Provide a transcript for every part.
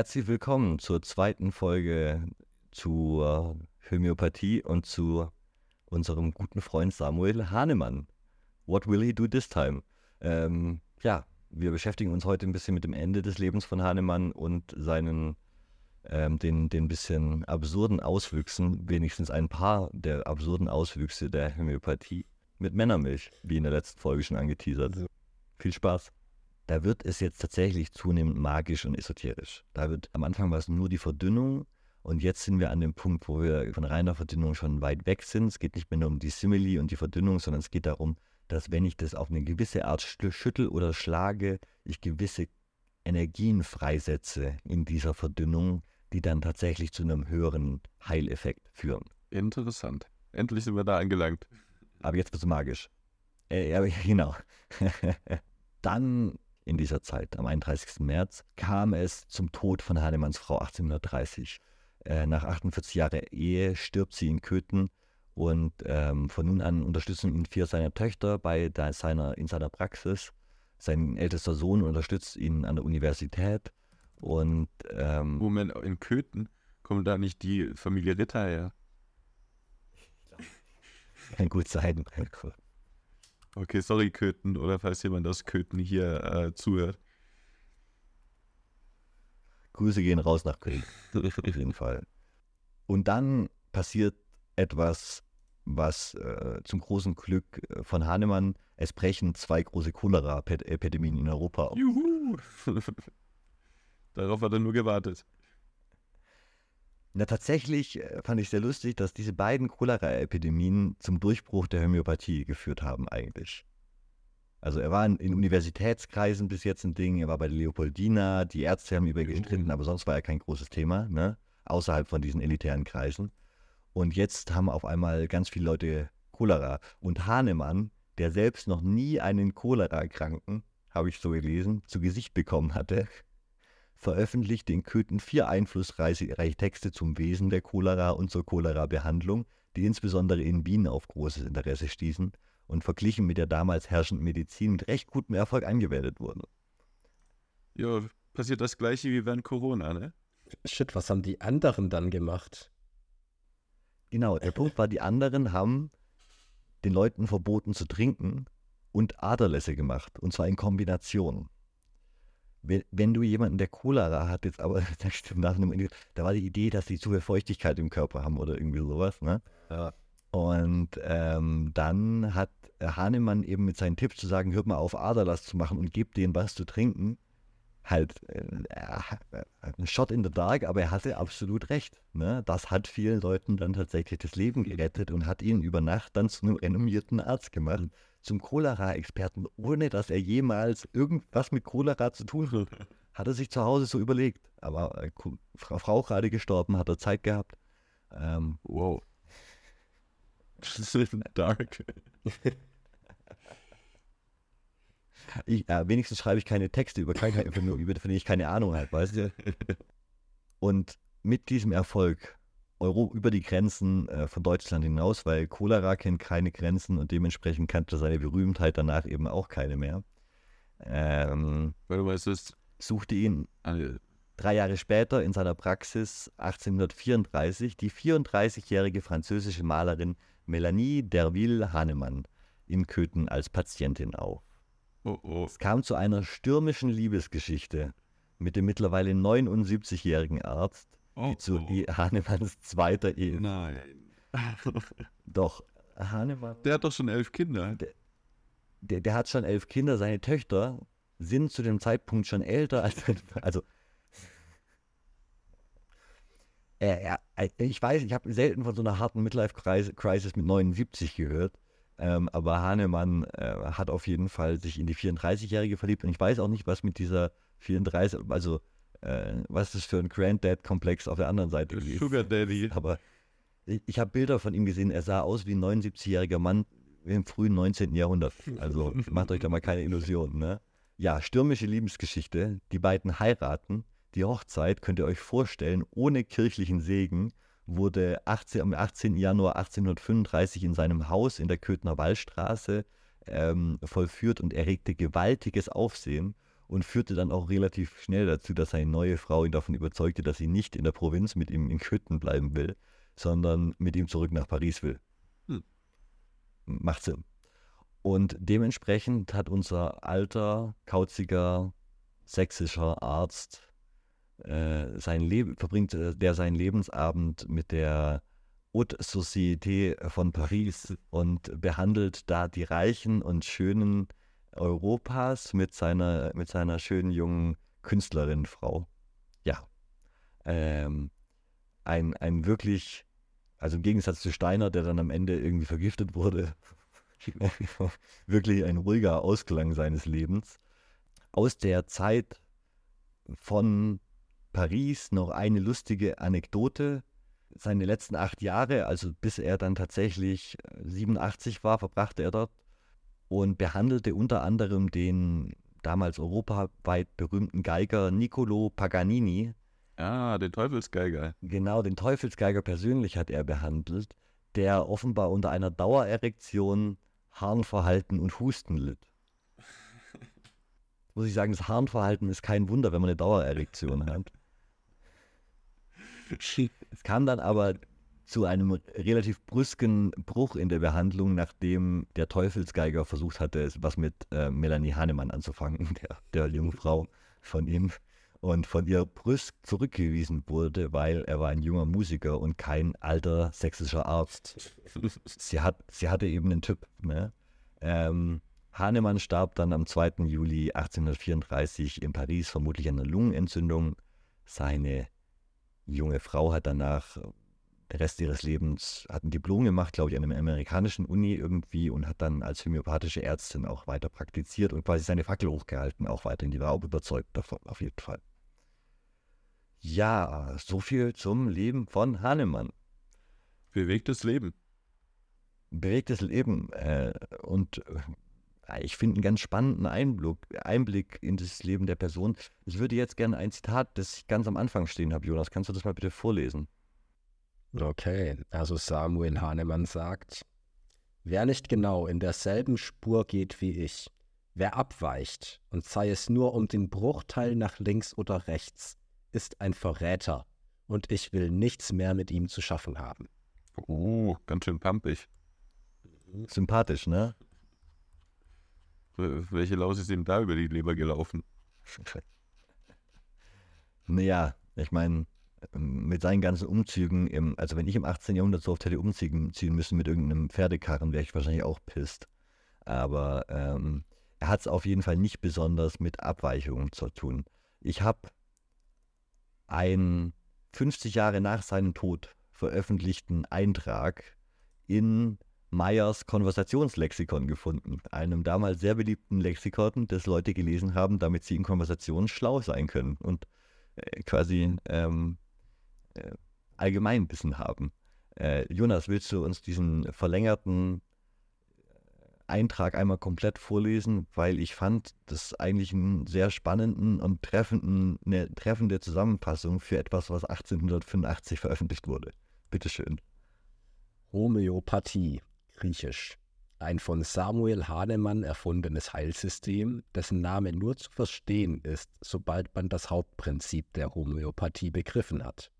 Herzlich willkommen zur zweiten Folge zur Homöopathie und zu unserem guten Freund Samuel Hahnemann. What will he do this time? Ähm, ja, wir beschäftigen uns heute ein bisschen mit dem Ende des Lebens von Hahnemann und seinen ähm, den, den bisschen absurden Auswüchsen, wenigstens ein paar der absurden Auswüchse der Homöopathie mit Männermilch, wie in der letzten Folge schon angeteasert. Viel Spaß da wird es jetzt tatsächlich zunehmend magisch und esoterisch. Da wird am Anfang war es nur die Verdünnung und jetzt sind wir an dem Punkt, wo wir von reiner Verdünnung schon weit weg sind. Es geht nicht mehr nur um die Simile und die Verdünnung, sondern es geht darum, dass wenn ich das auf eine gewisse Art schüttel oder schlage, ich gewisse Energien freisetze in dieser Verdünnung, die dann tatsächlich zu einem höheren Heileffekt führen. Interessant. Endlich sind wir da angelangt. Aber jetzt wird es magisch. Äh, ja, genau. dann in dieser Zeit, am 31. März, kam es zum Tod von Hahnemanns Frau 1830. Äh, nach 48 Jahren Ehe stirbt sie in Köthen und ähm, von nun an unterstützen ihn vier seiner Töchter bei der, seiner, in seiner Praxis. Sein ältester Sohn unterstützt ihn an der Universität und ähm, Moment, in Köthen kommt da nicht die Familie Ritter her? Kann gut sein. Okay, sorry, Köthen, oder falls jemand aus Köthen hier äh, zuhört. Grüße gehen raus nach Köln. Auf jeden Fall. Und dann passiert etwas, was äh, zum großen Glück äh, von Hahnemann, es brechen zwei große Cholera-Epidemien in Europa auf. Juhu! Darauf hat er nur gewartet. Na, tatsächlich äh, fand ich sehr lustig, dass diese beiden Cholera-Epidemien zum Durchbruch der Homöopathie geführt haben, eigentlich. Also er war in, in, Universitätskreisen bis jetzt ein Ding, er war bei der Leopoldina, die Ärzte haben über ihn gestritten, aber sonst war er kein großes Thema, ne? außerhalb von diesen elitären Kreisen. Und jetzt haben auf einmal ganz viele Leute Cholera. Und Hahnemann, der selbst noch nie einen Cholera-Kranken, habe ich so gelesen, zu Gesicht bekommen hatte, veröffentlichte in Köthen vier einflussreiche Texte zum Wesen der Cholera und zur Cholera-Behandlung, die insbesondere in Wien auf großes Interesse stießen und verglichen mit der damals herrschenden Medizin mit recht gutem Erfolg angewendet wurden. Ja, passiert das gleiche wie während Corona, ne? Shit, was haben die anderen dann gemacht? Genau, der Punkt war, die anderen haben den Leuten verboten zu trinken und Aderlässe gemacht, und zwar in Kombination wenn, wenn du jemanden, der Cholera hat, jetzt aber nach einem, da war die Idee, dass die zu viel Feuchtigkeit im Körper haben oder irgendwie sowas, ne? Ja. Und ähm, dann hat Hahnemann eben mit seinen Tipps zu sagen, hört mal auf, Aderlass zu machen und gebt denen was zu trinken, halt äh, ein Shot in the dark, aber er hatte absolut recht. Ne? Das hat vielen Leuten dann tatsächlich das Leben gerettet und hat ihn über Nacht dann zu einem renommierten Arzt gemacht zum Cholera-Experten, ohne dass er jemals irgendwas mit Cholera zu tun hat. Hat er sich zu Hause so überlegt. Aber äh, Frau, Frau gerade gestorben, hat er Zeit gehabt. Ähm, wow. Das ist dark. ich, äh, wenigstens schreibe ich keine Texte über Krankheiten, über, über die ich keine Ahnung habe, weißt du? Und mit diesem Erfolg Euro über die Grenzen äh, von Deutschland hinaus, weil Cholera kennt keine Grenzen und dementsprechend kannte seine Berühmtheit danach eben auch keine mehr. Ähm, weil du weißt, es suchte ihn drei Jahre später in seiner Praxis 1834 die 34-jährige französische Malerin Melanie Derville Hahnemann in Köthen als Patientin auf. Oh, oh. Es kam zu einer stürmischen Liebesgeschichte mit dem mittlerweile 79-jährigen Arzt, Oh, die zu oh. Hahnemanns zweiter Ehe. Nein. doch, Hahnemann. Der hat doch schon elf Kinder. Der, der, der, hat schon elf Kinder. Seine Töchter sind zu dem Zeitpunkt schon älter als. Also. Er, er, ich weiß, ich habe selten von so einer harten Midlife-Crisis mit 79 gehört. Ähm, aber Hahnemann äh, hat auf jeden Fall sich in die 34-Jährige verliebt. Und ich weiß auch nicht, was mit dieser 34, also äh, was das für ein Granddad-Komplex auf der anderen Seite ist. Sugar Daddy. Aber ich, ich habe Bilder von ihm gesehen, er sah aus wie ein 79-jähriger Mann im frühen 19. Jahrhundert. Also macht euch da mal keine Illusionen. Ne? Ja, stürmische Liebesgeschichte. Die beiden heiraten. Die Hochzeit, könnt ihr euch vorstellen, ohne kirchlichen Segen, wurde 18, am 18. Januar 1835 in seinem Haus in der Köthner Wallstraße ähm, vollführt und erregte gewaltiges Aufsehen. Und führte dann auch relativ schnell dazu, dass seine neue Frau ihn davon überzeugte, dass sie nicht in der Provinz mit ihm in Köthen bleiben will, sondern mit ihm zurück nach Paris will. Hm. Macht Sinn. Und dementsprechend hat unser alter, kauziger, sächsischer Arzt äh, sein Leben, verbringt äh, der seinen Lebensabend mit der Haute Société von Paris und behandelt da die Reichen und Schönen Europas mit seiner, mit seiner schönen jungen Künstlerin-Frau. Ja. Ähm, ein, ein wirklich, also im Gegensatz zu Steiner, der dann am Ende irgendwie vergiftet wurde, wirklich ein ruhiger Ausklang seines Lebens. Aus der Zeit von Paris noch eine lustige Anekdote. Seine letzten acht Jahre, also bis er dann tatsächlich 87 äh, war, verbrachte er dort und behandelte unter anderem den damals europaweit berühmten Geiger Niccolo Paganini. Ah, den Teufelsgeiger. Genau, den Teufelsgeiger persönlich hat er behandelt, der offenbar unter einer Dauererektion, Harnverhalten und Husten litt. Muss ich sagen, das Harnverhalten ist kein Wunder, wenn man eine Dauererektion hat. Es kam dann aber zu einem relativ brüsken Bruch in der Behandlung, nachdem der Teufelsgeiger versucht hatte, was mit äh, Melanie Hahnemann anzufangen, der, der jungen Frau von ihm, und von ihr brüsk zurückgewiesen wurde, weil er war ein junger Musiker und kein alter sächsischer Arzt. Sie, hat, sie hatte eben einen Typ. Ne? Ähm, Hahnemann starb dann am 2. Juli 1834 in Paris, vermutlich an einer Lungenentzündung. Seine junge Frau hat danach der Rest ihres Lebens, hat ein Diplom gemacht, glaube ich, an einer amerikanischen Uni irgendwie und hat dann als homöopathische Ärztin auch weiter praktiziert und quasi seine Fackel hochgehalten, auch weiterhin. Die war auch überzeugt davon, auf jeden Fall. Ja, so viel zum Leben von Hahnemann. Bewegtes Leben. Bewegtes Leben. Äh, und äh, ich finde einen ganz spannenden Einblick, Einblick in das Leben der Person. Ich würde jetzt gerne ein Zitat, das ich ganz am Anfang stehen habe, Jonas. Kannst du das mal bitte vorlesen? Okay, also Samuel Hahnemann sagt, wer nicht genau in derselben Spur geht wie ich, wer abweicht, und sei es nur um den Bruchteil nach links oder rechts, ist ein Verräter, und ich will nichts mehr mit ihm zu schaffen haben. Oh, ganz schön pampig. Sympathisch, ne? Welche Laus ist ihm da über die Leber gelaufen? naja, ich meine, mit seinen ganzen Umzügen, im, also wenn ich im 18. Jahrhundert so oft hätte umziehen müssen mit irgendeinem Pferdekarren, wäre ich wahrscheinlich auch pisst. Aber ähm, er hat es auf jeden Fall nicht besonders mit Abweichungen zu tun. Ich habe einen 50 Jahre nach seinem Tod veröffentlichten Eintrag in Meyers Konversationslexikon gefunden, einem damals sehr beliebten Lexikon, das Leute gelesen haben, damit sie in Konversationen schlau sein können und äh, quasi ähm, äh, Allgemeinwissen haben. Äh, Jonas, willst du uns diesen verlängerten Eintrag einmal komplett vorlesen, weil ich fand das eigentlich einen sehr spannenden und treffenden, eine treffende Zusammenfassung für etwas, was 1885 veröffentlicht wurde. Bitteschön. Homöopathie, griechisch. Ein von Samuel Hahnemann erfundenes Heilsystem, dessen Name nur zu verstehen ist, sobald man das Hauptprinzip der Homöopathie begriffen hat.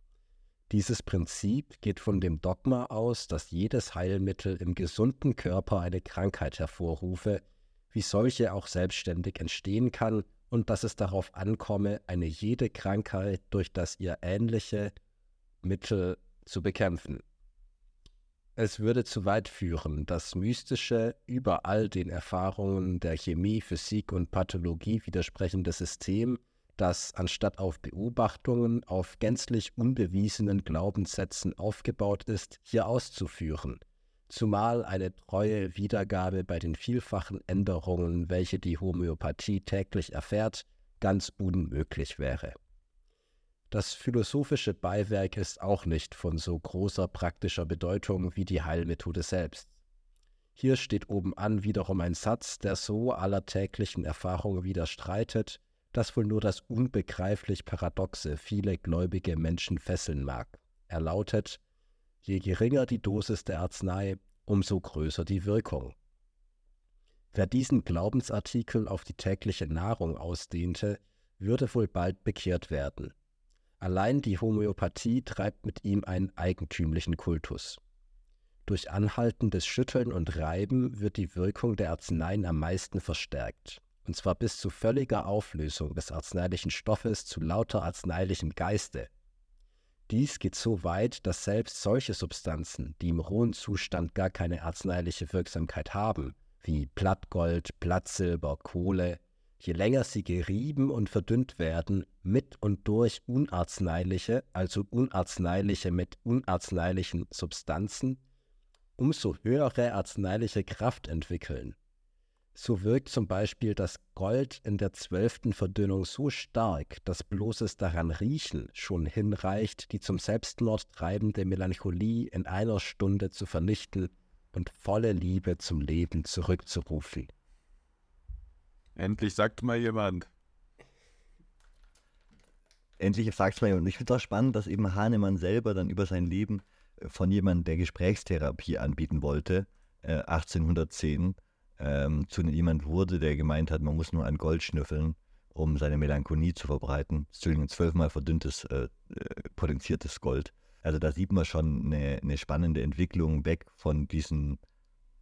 Dieses Prinzip geht von dem Dogma aus, dass jedes Heilmittel im gesunden Körper eine Krankheit hervorrufe, wie solche auch selbstständig entstehen kann und dass es darauf ankomme, eine jede Krankheit durch das ihr ähnliche Mittel zu bekämpfen. Es würde zu weit führen, das mystische, überall den Erfahrungen der Chemie, Physik und Pathologie widersprechende System das anstatt auf Beobachtungen auf gänzlich unbewiesenen Glaubenssätzen aufgebaut ist, hier auszuführen, zumal eine treue Wiedergabe bei den vielfachen Änderungen, welche die Homöopathie täglich erfährt, ganz unmöglich wäre. Das philosophische Beiwerk ist auch nicht von so großer praktischer Bedeutung wie die Heilmethode selbst. Hier steht oben an wiederum ein Satz, der so aller täglichen Erfahrungen widerstreitet, das wohl nur das unbegreiflich Paradoxe viele gläubige Menschen fesseln mag. Er lautet, je geringer die Dosis der Arznei, umso größer die Wirkung. Wer diesen Glaubensartikel auf die tägliche Nahrung ausdehnte, würde wohl bald bekehrt werden. Allein die Homöopathie treibt mit ihm einen eigentümlichen Kultus. Durch anhaltendes Schütteln und Reiben wird die Wirkung der Arzneien am meisten verstärkt, und zwar bis zu völliger Auflösung des arzneilichen Stoffes zu lauter arzneilichem Geiste. Dies geht so weit, dass selbst solche Substanzen, die im rohen Zustand gar keine arzneiliche Wirksamkeit haben, wie Blattgold, Blattsilber, Kohle, je länger sie gerieben und verdünnt werden, mit und durch unarzneiliche, also unarzneiliche mit unarzneilichen Substanzen, umso höhere arzneiliche Kraft entwickeln. So wirkt zum Beispiel das Gold in der zwölften Verdünnung so stark, dass bloßes daran riechen schon hinreicht, die zum Selbstmord treibende Melancholie in einer Stunde zu vernichten und volle Liebe zum Leben zurückzurufen. Endlich sagt mal jemand. Endlich sagt es mal jemand. Und ich finde es auch spannend, dass eben Hahnemann selber dann über sein Leben äh, von jemandem, der Gesprächstherapie anbieten wollte, äh, 1810, ähm, zu jemand wurde, der gemeint hat, man muss nur an Gold schnüffeln, um seine Melancholie zu verbreiten. Entschuldigung, zwölfmal verdünntes, äh, äh, potenziertes Gold. Also da sieht man schon eine, eine spannende Entwicklung weg von diesen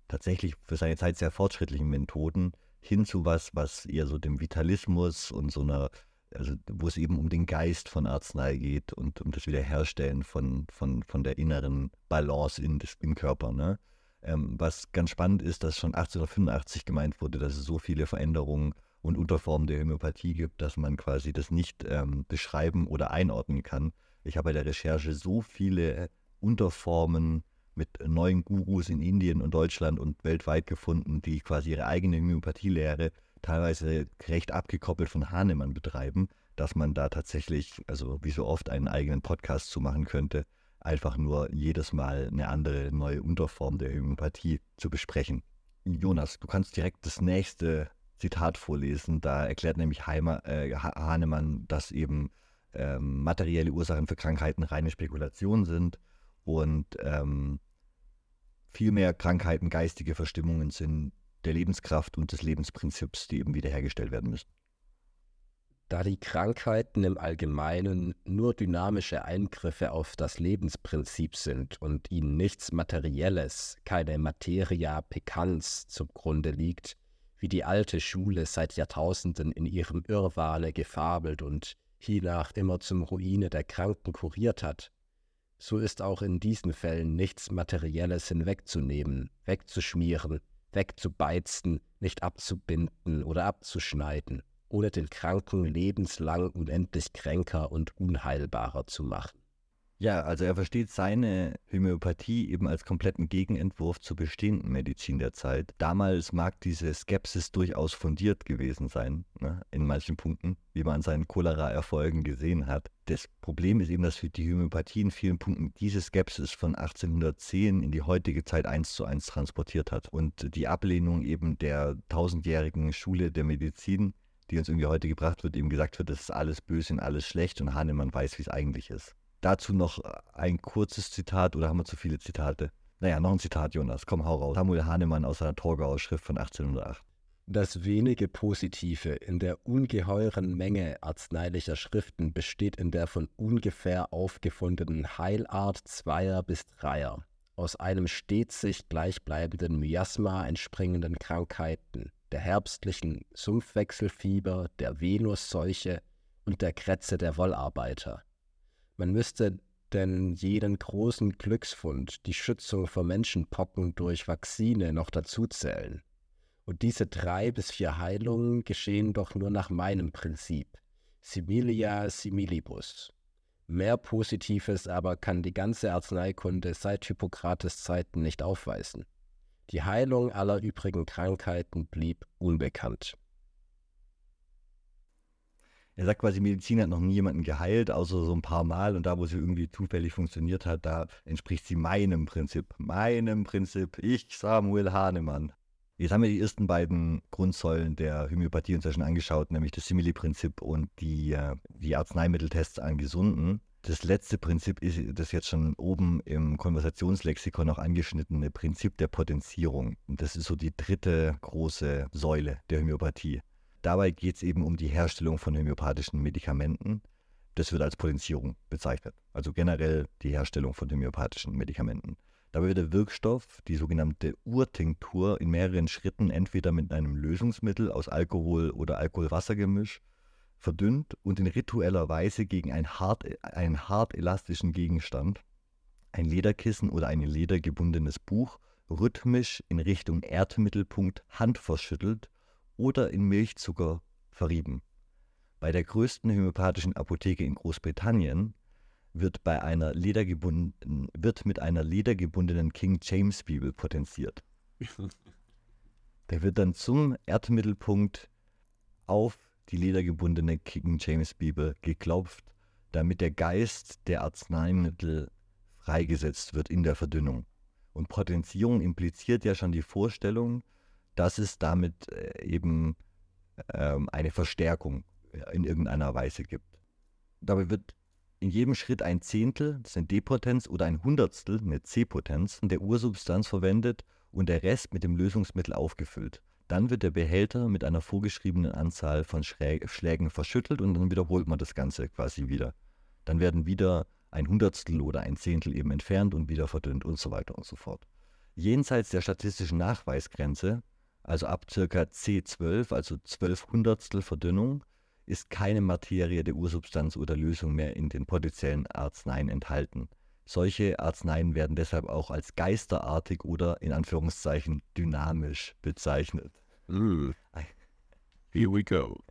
tatsächlich für seine Zeit sehr fortschrittlichen Methoden hin zu was, was eher so dem Vitalismus und so einer, also wo es eben um den Geist von Arznei geht und um das Wiederherstellen von, von, von der inneren Balance in des, im Körper. Ne? Ähm, was ganz spannend ist, dass schon 1885 gemeint wurde, dass es so viele Veränderungen und Unterformen der Homöopathie gibt, dass man quasi das nicht ähm, beschreiben oder einordnen kann. Ich habe bei der Recherche so viele Unterformen mit neuen Gurus in Indien und Deutschland und weltweit gefunden, die quasi ihre eigene Homöopathielehre teilweise recht abgekoppelt von Hahnemann betreiben, dass man da tatsächlich, also wie so oft, einen eigenen Podcast zu machen könnte, einfach nur jedes Mal eine andere neue Unterform der Homöopathie zu besprechen. Jonas, du kannst direkt das nächste Zitat vorlesen. Da erklärt nämlich Heimer, äh, Hahnemann, dass eben ähm, materielle Ursachen für Krankheiten reine Spekulationen sind und ähm, vielmehr Krankheiten geistige Verstimmungen sind der Lebenskraft und des Lebensprinzips, die eben wiederhergestellt werden müssen. Da die Krankheiten im Allgemeinen nur dynamische Eingriffe auf das Lebensprinzip sind und ihnen nichts Materielles, keine Materia peccans zum Grunde liegt, wie die alte Schule seit Jahrtausenden in ihrem Irrwahne gefabelt und hiernach immer zum Ruine der Kranken kuriert hat, so ist auch in diesen Fällen nichts Materielles hinwegzunehmen, wegzuschmieren, wegzubeizen, nicht abzubinden oder abzuschneiden, oder den Kranken lebenslang unendlich kränker und unheilbarer zu machen. Ja, also er versteht seine Homöopathie eben als kompletten Gegenentwurf zur bestehenden Medizin der Zeit. Damals mag diese Skepsis durchaus fundiert gewesen sein, ne, in manchen Punkten, wie man an seinen Cholera-Erfolgen gesehen hat. Das Problem ist eben, dass für die Homöopathie in vielen Punkten diese Skepsis von 1810 in die heutige Zeit eins zu eins transportiert hat. Und die Ablehnung eben der tausendjährigen Schule der Medizin, die uns irgendwie heute gebracht wird, eben gesagt wird, das ist alles böse und alles schlecht und Hahnemann weiß, wie es eigentlich ist. Dazu noch ein kurzes Zitat oder haben wir zu viele Zitate? Naja, noch ein Zitat, Jonas. Komm, hau raus. Samuel Hahnemann aus seiner Torgauer Schrift von 1808. Das wenige Positive in der ungeheuren Menge arzneilicher Schriften besteht in der von ungefähr aufgefundenen Heilart Zweier bis Dreier, aus einem stets sich gleichbleibenden Miasma entspringenden Krankheiten, der herbstlichen Sumpfwechselfieber, der Venusseuche und der Krätze der Wollarbeiter. Man müsste denn jeden großen Glücksfund, die Schützung vor Menschenpocken durch Vakzine noch dazuzählen. Und diese drei bis vier Heilungen geschehen doch nur nach meinem Prinzip. Similia similibus. Mehr Positives aber kann die ganze Arzneikunde seit Hippokrates Zeiten nicht aufweisen. Die Heilung aller übrigen Krankheiten blieb unbekannt. Er sagt quasi, Medizin hat noch nie jemanden geheilt, außer so ein paar Mal. Und da, wo sie irgendwie zufällig funktioniert hat, da entspricht sie meinem Prinzip. Meinem Prinzip. Ich, Samuel Hahnemann. Jetzt haben wir die ersten beiden Grundsäulen der Homöopathie schon angeschaut, nämlich das Simili-Prinzip und die, äh, die Arzneimitteltests an Gesunden. Das letzte Prinzip ist das jetzt schon oben im Konversationslexikon auch angeschnittene Prinzip der Potenzierung. Und das ist so die dritte große Säule der Homöopathie. Dabei geht es eben um die Herstellung von homöopathischen Medikamenten. Das wird als Potenzierung bezeichnet. Also generell die Herstellung von homöopathischen Medikamenten. Dabei wird der Wirkstoff, die sogenannte Urtinktur, in mehreren Schritten entweder mit einem Lösungsmittel aus Alkohol oder Alkoholwassergemisch verdünnt und in ritueller Weise gegen einen hart, einen hart elastischen Gegenstand, ein Lederkissen oder ein ledergebundenes Buch, rhythmisch in Richtung Erdmittelpunkt handverschüttelt oder in Milchzucker verrieben. Bei der größten homöopathischen Apotheke in Großbritannien wird, bei einer ledergebunden, wird mit einer ledergebundenen King James Bibel potenziert. Der wird dann zum Erdmittelpunkt auf die ledergebundene King James Bibel geklopft, damit der Geist der Arzneimittel freigesetzt wird in der Verdünnung. Und Potenzierung impliziert ja schon die Vorstellung, dass es damit äh, eben ähm, eine Verstärkung in irgendeiner Weise gibt. Dabei wird in jedem Schritt ein Zehntel, das ist eine D-Potenz, oder ein Hundertstel, eine C-Potenz, der Ursubstanz verwendet und der Rest mit dem Lösungsmittel aufgefüllt. Dann wird der Behälter mit einer vorgeschriebenen Anzahl von Schlägen verschüttelt und dann wiederholt man das Ganze quasi wieder. Dann werden wieder ein Hundertstel oder ein Zehntel eben entfernt und wieder verdünnt und so weiter und so fort. Jenseits der statistischen Nachweisgrenze, also ab ca. C12, also 12 Hundertstel Verdünnung, ist keine Materie der Ursubstanz oder Lösung mehr in den potenziellen Arzneien enthalten. Solche Arzneien werden deshalb auch als geisterartig oder in Anführungszeichen dynamisch bezeichnet. Mm. Here we go.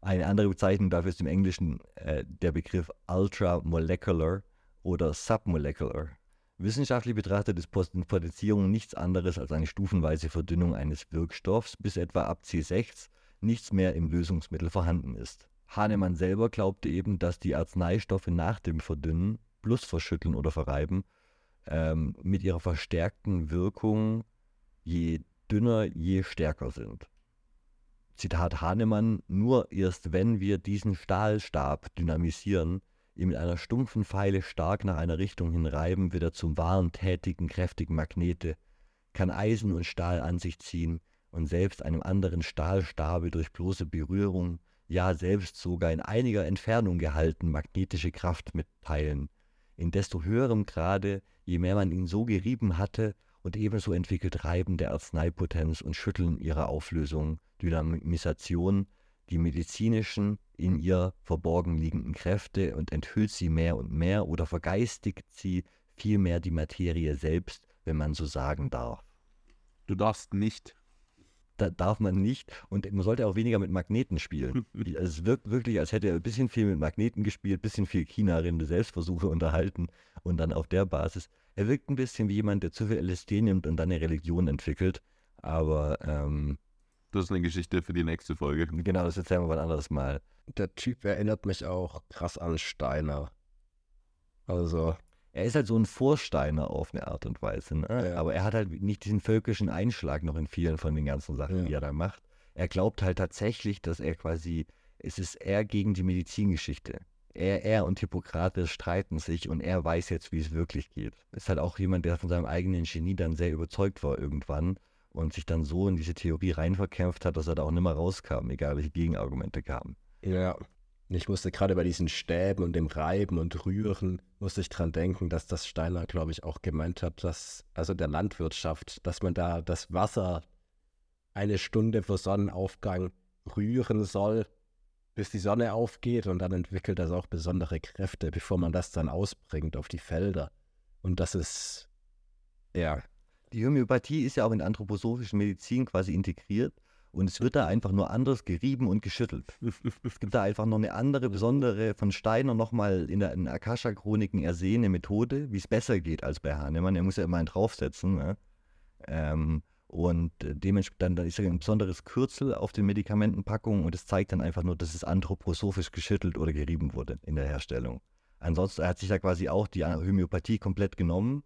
Eine andere Bezeichnung dafür ist im Englischen äh, der Begriff ultramolecular oder submolecular. Wissenschaftlich betrachtet ist Potenzierung nichts anderes als eine stufenweise Verdünnung eines Wirkstoffs, bis etwa ab C6 nichts mehr im Lösungsmittel vorhanden ist. Hahnemann selber glaubte eben, dass die Arzneistoffe nach dem Verdünnen plus verschütteln oder verreiben, ähm, mit ihrer verstärkten Wirkung je dünner, je stärker sind. Zitat Hahnemann, nur erst wenn wir diesen Stahlstab dynamisieren, ihn mit einer stumpfen Pfeile stark nach einer Richtung hin reiben, wird er zum wahren, tätigen, kräftigen Magnete, kann Eisen und Stahl an sich ziehen und selbst einem anderen Stahlstabe durch bloße Berührung, ja selbst sogar in einiger Entfernung gehalten, magnetische Kraft mitteilen in desto höherem Grade, je mehr man ihn so gerieben hatte, und ebenso entwickelt Reiben der Arzneipotenz und Schütteln ihrer Auflösung, Dynamisation, die medizinischen, in ihr verborgen liegenden Kräfte und enthüllt sie mehr und mehr oder vergeistigt sie vielmehr die Materie selbst, wenn man so sagen darf. Du darfst nicht da darf man nicht und man sollte auch weniger mit Magneten spielen. also es wirkt wirklich, als hätte er ein bisschen viel mit Magneten gespielt, ein bisschen viel China-Rinde Selbstversuche unterhalten und dann auf der Basis. Er wirkt ein bisschen wie jemand, der zu viel LSD nimmt und dann eine Religion entwickelt. Aber ähm, das ist eine Geschichte für die nächste Folge. Genau, das erzählen wir ein anderes Mal. Der Typ erinnert mich auch krass an Steiner. Also er ist halt so ein Vorsteiner auf eine Art und Weise. Ne? Ja. Aber er hat halt nicht diesen völkischen Einschlag noch in vielen von den ganzen Sachen, Ja. die er da macht. Er glaubt halt tatsächlich, dass er quasi, es ist er gegen die Medizingeschichte. Er, er und Hippokrates streiten sich und er weiß jetzt, wie es wirklich geht. Ist halt auch jemand, der von seinem eigenen Genie dann sehr überzeugt war irgendwann und sich dann so in diese Theorie reinverkämpft hat, dass er da auch nicht mehr rauskam, egal welche Gegenargumente kamen. Ja. Ich musste gerade bei diesen Stäben und dem Reiben und Rühren, musste ich dran denken, dass das Steiner, glaube ich, auch gemeint hat, dass, also der Landwirtschaft, dass man da das Wasser eine Stunde vor Sonnenaufgang rühren soll, bis die Sonne aufgeht. Und dann entwickelt das auch besondere Kräfte, bevor man das dann ausbringt auf die Felder. Und das ist, ja, Die Homöopathie ist ja auch in anthroposophischen Medizin quasi integriert und es wird da einfach nur anders gerieben und geschüttelt. Es gibt da einfach noch eine andere, besondere, von Steiner nochmal in der Akasha-Chroniken ersehene Methode, wie es besser geht als bei Hahnemann. Er muss ja immer einen draufsetzen. Ne? Ähm, und dementsprechend dann ist ja ein besonderes Kürzel auf den Medikamentenpackungen und es zeigt dann einfach nur, dass es anthroposophisch geschüttelt oder gerieben wurde in der Herstellung. Ansonsten hat sich da quasi auch die Homöopathie komplett genommen,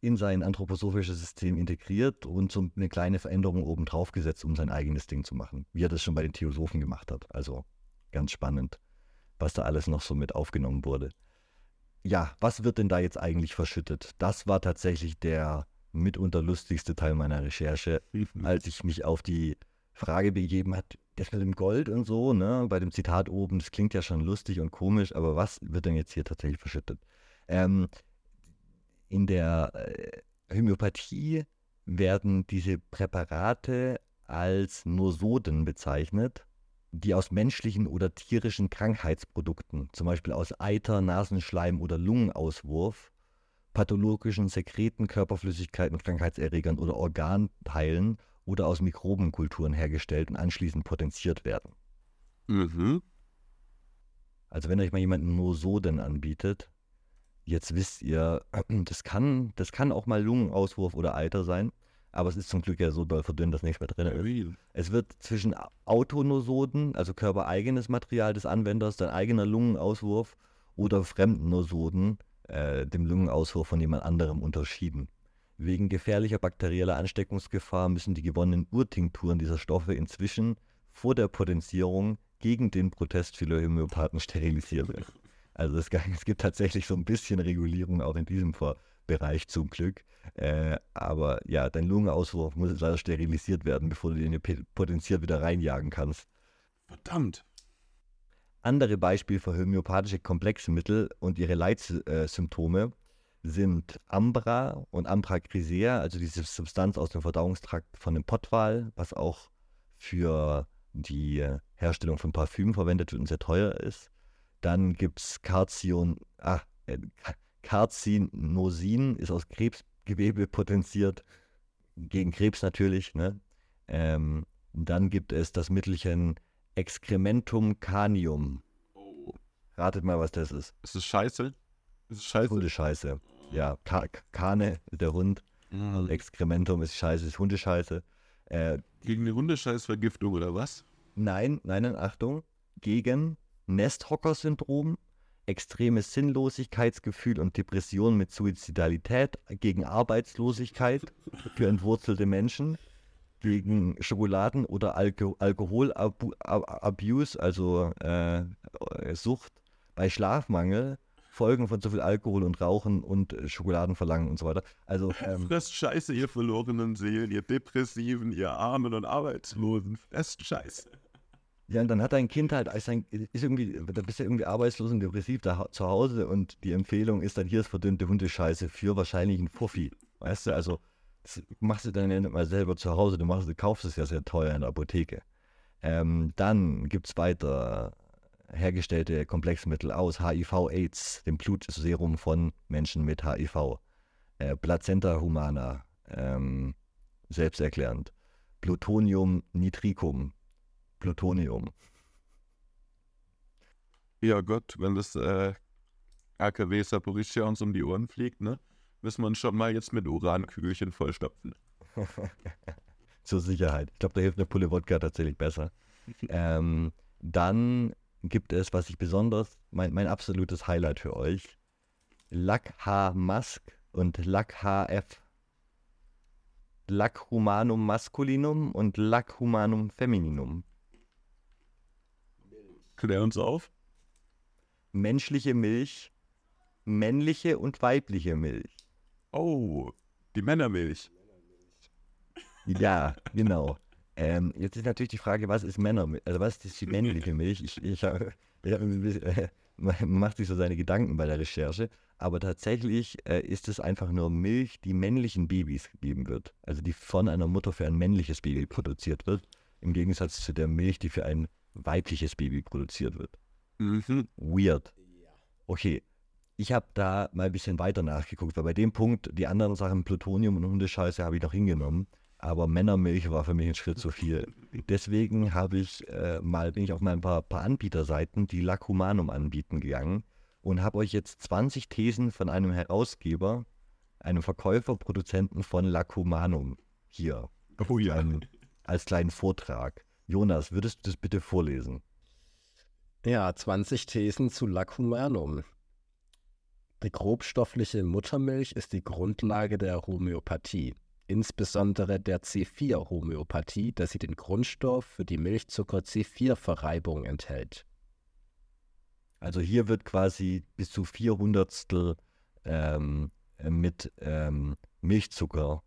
in sein anthroposophisches System integriert und so eine kleine Veränderung oben drauf gesetzt, um sein eigenes Ding zu machen, wie er das schon bei den Theosophen gemacht hat. Also ganz spannend. was da alles noch so mit aufgenommen wurde. Ja, was wird denn da jetzt eigentlich verschüttet? Das war tatsächlich der mitunter lustigste Teil meiner Recherche, als ich mich auf die Frage begeben hat, das mit dem Gold und so, ne, bei dem Zitat oben, das klingt ja schon lustig und komisch, aber was wird denn jetzt hier tatsächlich verschüttet? Ähm, in der äh, Homöopathie werden diese Präparate als Nosoden bezeichnet, die aus menschlichen oder tierischen Krankheitsprodukten, zum Beispiel aus Eiter, Nasenschleim oder Lungenauswurf, pathologischen Sekreten, Körperflüssigkeiten, Krankheitserregern oder Organteilen oder aus Mikrobenkulturen hergestellt und anschließend potenziert werden. Mhm. Also wenn euch mal jemand Nosoden anbietet, jetzt wisst ihr, das kann, das kann auch mal Lungenauswurf oder Eiter sein, aber es ist zum Glück ja so doll verdünnt, dass nichts mehr drin ist. Es wird zwischen Autonosoden, also körpereigenes Material des Anwenders, dein eigener Lungenauswurf oder fremden Nosoden, äh, dem Lungenauswurf von jemand anderem unterschieden. Wegen gefährlicher bakterieller Ansteckungsgefahr müssen die gewonnenen Urtinkturen dieser Stoffe inzwischen vor der Potenzierung gegen den Protest vieler Homöopathen sterilisiert werden. Also es, es, gibt tatsächlich so ein bisschen Regulierung auch in diesem Bereich zum Glück. Äh, aber ja, dein Lungenauswurf muss leider sterilisiert werden, bevor du den hier potenziert wieder reinjagen kannst. Verdammt. Andere Beispiele für homöopathische komplexe Mittel und ihre Leitsymptome sind Ambra und Ambra grisea, also diese Substanz aus dem Verdauungstrakt von dem Pottwal, was auch für die Herstellung von Parfüm verwendet wird und sehr teuer ist. Dann gibt es Carcion, ah, äh, Carcinosin, ist aus Krebsgewebe potenziert, gegen Krebs natürlich. Ne? Ähm, dann gibt es das Mittelchen Excrementum canium. Oh. Ratet mal, was das ist. Ist das scheiße? Ist es scheiße? Hundescheiße. Ja, Ka Kane, der Hund. Mhm. Excrementum ist scheiße, ist Hundescheiße. Äh, Gegen eine Hundescheißvergiftung oder was? nein, nein, Achtung. Gegen Nesthocker-Syndrom, extremes Sinnlosigkeitsgefühl und Depression mit Suizidalität, gegen Arbeitslosigkeit für entwurzelte Menschen, gegen Schokoladen- oder Alko Alkoholabuse, also äh, Sucht, bei Schlafmangel, Folgen von zu viel Alkohol und Rauchen und äh, Schokoladenverlangen und so weiter. Also ähm, Fresst Scheiße, ihr verlorenen Seelen, ihr Depressiven, ihr Armen und Arbeitslosen. Fresst Scheiße. Ja, und dann hat dein Kind halt, ist, ein, ist irgendwie, da bist du irgendwie arbeitslos und depressiv da, zu Hause und die Empfehlung ist dann, hier ist verdünnte Hundescheiße für wahrscheinlich einen Fuffi. Weißt du, also das machst du dann ja nicht mal selber zu Hause, du, machst, du kaufst es ja sehr teuer in der Apotheke. Ähm, dann gibt es weiter hergestellte Komplexmittel aus HIV-Aids, dem Blutserum von Menschen mit HIV. Äh, Plazenta humana, ähm, selbsterklärend. Plutonium nitricum, Plutonium. Ja Gott, wenn das äh, AKW Saporischia uns um die Ohren fliegt, ne? Müssen wir uns schon mal jetzt mit Urankügelchen vollstopfen. Zur Sicherheit. Ich glaube, da hilft eine Pulle Wodka tatsächlich besser. ähm, dann gibt es, was ich besonders, mein, mein absolutes Highlight für euch, Lack H Mask und Lack HF. Lack Humanum Masculinum und Lack Humanum Femininum. Klär uns auf. Menschliche Milch, männliche und weibliche Milch. Oh, die Männermilch. Ja, genau. Ähm, jetzt ist natürlich die Frage, was ist Männermilch? Also was ist die männliche Milch? Ich, ich, hab, ich hab bisschen, äh, man macht sich so seine Gedanken bei der Recherche, aber tatsächlich äh, ist es einfach nur Milch, die männlichen Babys gegeben wird. Also die von einer Mutter für ein männliches Baby produziert wird, im Gegensatz zu der Milch, die für ein weibliches Baby produziert wird. Mhm. Weird. Okay, ich habe da mal ein bisschen weiter nachgeguckt, weil bei dem Punkt, die anderen Sachen, Plutonium und Hundescheiße, habe ich noch hingenommen. Aber Männermilch war für mich ein Schritt zu viel. Deswegen habe ich äh, mal, bin ich auf mal ein paar, paar Anbieterseiten, die Lacumanum anbieten, gegangen und habe euch jetzt 20 Thesen von einem Herausgeber, einem Verkäufer, Produzenten von Lacumanum hier Oh ja. ähm, als kleinen Vortrag. Jonas, würdest du das bitte vorlesen? Ja, 20 Thesen zu Lacumanum. Die grobstoffliche Muttermilch ist die Grundlage der Homöopathie, insbesondere der C4-Homöopathie, da sie den Grundstoff für die Milchzucker-C4-Verreibung enthält. Also hier wird quasi bis zu 400 ähm, mit ähm, Milchzucker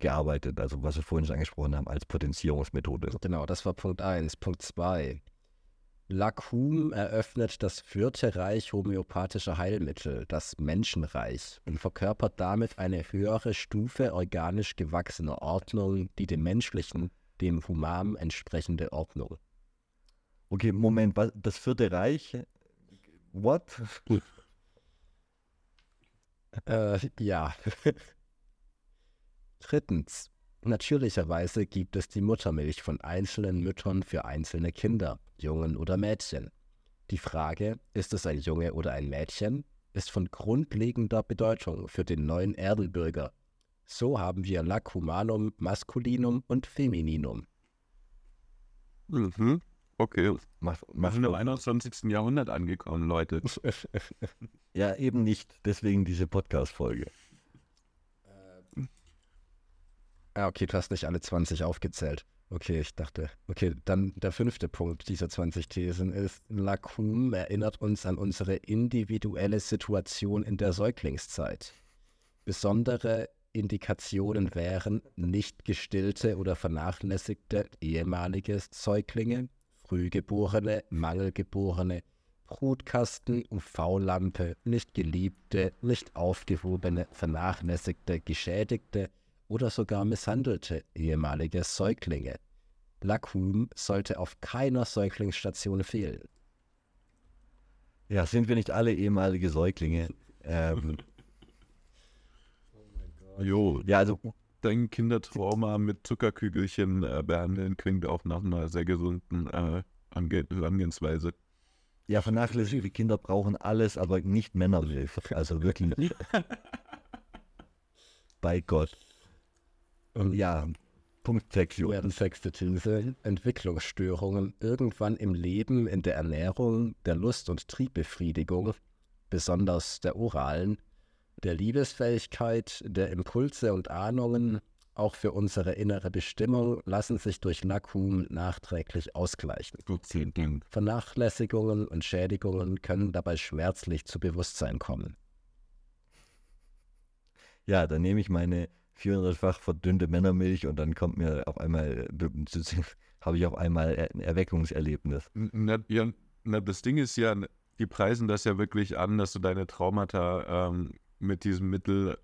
gearbeitet, also was wir vorhin schon angesprochen haben, als Potenzierungsmethode. Genau, das war Punkt 1. Punkt 2. Lacum eröffnet das vierte Reich homöopathischer Heilmittel, das Menschenreich, und verkörpert damit eine höhere Stufe organisch gewachsener Ordnung, die dem menschlichen, dem Human entsprechende Ordnung. Okay, Moment, was, das vierte Reich? What? Äh, ja. Drittens. Natürlicherweise gibt es die Muttermilch von einzelnen Müttern für einzelne Kinder, Jungen oder Mädchen. Die Frage, ist es ein Junge oder ein Mädchen, ist von grundlegender Bedeutung für den neuen Erdenbürger. So haben wir Lacumanum masculinum und femininum. Mhm. Okay. Mach, Wir mach sind im doch- 21. Jahrhundert angekommen, Leute. ja, eben nicht. Deswegen diese Podcast-Folge. Ah, okay, du hast nicht alle 20 aufgezählt. Okay, ich dachte. Okay, dann der fünfte Punkt dieser 20 Thesen ist, Lacum erinnert uns an unsere individuelle Situation in der Säuglingszeit. Besondere Indikationen wären nicht gestillte oder vernachlässigte ehemalige Säuglinge, Frühgeborene, Mangelgeborene, Brutkasten, UV-Lampe, nicht geliebte, nicht aufgehobene, vernachlässigte, geschädigte oder sogar misshandelte ehemalige Säuglinge. Lacum sollte auf keiner Säuglingsstation fehlen. Ja, sind wir nicht alle ehemalige Säuglinge? Ähm, Jo, ja, also dein Kindertrauma mit Zuckerkügelchen äh, behandeln klingt auch nach einer sehr gesunden äh, Herangehensweise. Ja, vernachlässigte Kinder brauchen alles, aber nicht Männermilch. Also wirklich. Bei Gott. Ja, Punkt 6, Ja, die sechste These. Entwicklungsstörungen irgendwann im Leben, in der Ernährung, der Lust- und Triebbefriedigung, besonders der oralen, der Liebesfähigkeit, der Impulse und Ahnungen, auch für unsere innere Bestimmung, lassen sich durch Lacum nachträglich ausgleichen. Vernachlässigungen und Schädigungen können dabei schmerzlich zu Bewusstsein kommen. Ja, dann nehme ich meine 400-fach verdünnte Männermilch und dann kommt mir auf einmal, habe ich auf einmal ein Erweckungserlebnis. Na, ja, na, das Ding ist ja, die preisen das ja wirklich an, dass du deine Traumata ähm, mit diesem Mittel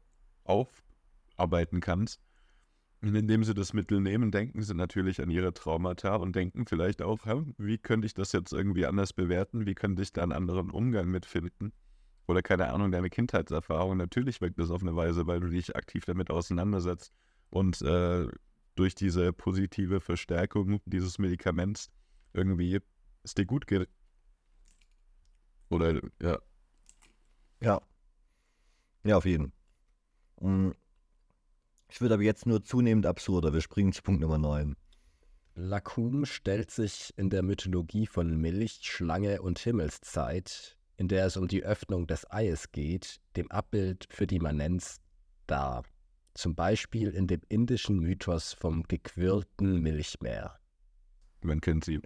aufarbeiten kannst. Und indem sie das Mittel nehmen, denken sie natürlich an ihre Traumata und denken vielleicht auch, wie könnte ich das jetzt irgendwie anders bewerten? Wie könnte ich da einen anderen Umgang mitfinden? Oder keine Ahnung, deine Kindheitserfahrung. Natürlich wirkt das auf eine Weise, weil du dich aktiv damit auseinandersetzt und äh, durch diese positive Verstärkung dieses Medikaments irgendwie es dir gut geht. Oder ja, Ja. Ja, auf jeden. Mm. Es wird aber jetzt nur zunehmend absurder. Wir springen zu Punkt Nummer 9. Lacum stellt sich in der Mythologie von Milch, Schlange und Himmelszeit, in der es um die Öffnung des Eies geht, dem Abbild für die Manenz dar. Zum Beispiel in dem indischen Mythos vom gequirlten Milchmeer. man kennt sie.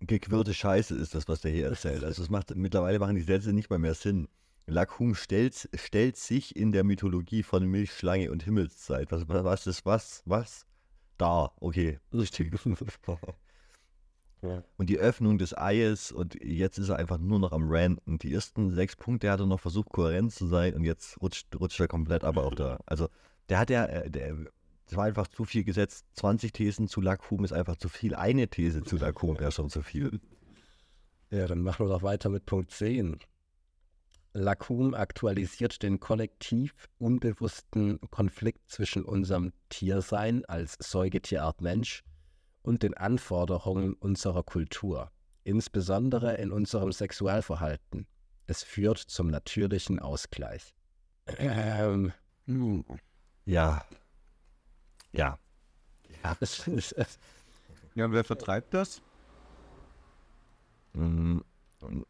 Gequirlte Scheiße ist das, was der hier erzählt. Also es macht, mittlerweile machen die Sätze nicht mal mehr Sinn. Lakum stellt, stellt sich in der Mythologie von Milch, Schlange und Himmelszeit. Was, was ist was? Was? Da, okay. Richtig. Und die Öffnung des Eies und jetzt ist er einfach nur noch am Ranten. Die ersten sechs Punkte hat er noch versucht, kohärent zu sein und jetzt rutscht, rutscht er komplett aber auch da. Also der hat ja, äh, der, das war einfach zu viel gesetzt. 20 Thesen zu Lakum ist einfach zu viel. Eine These zu Lakum wäre schon zu viel. Ja, dann machen wir doch weiter mit Punkt 10. Lacum aktualisiert den kollektiv unbewussten Konflikt zwischen unserem Tiersein als Säugetierart Mensch und den Anforderungen unserer Kultur, insbesondere in unserem Sexualverhalten. Es führt zum natürlichen Ausgleich. Ähm, Ja. Ja. ist- Ja, und wer vertreibt das? Mm,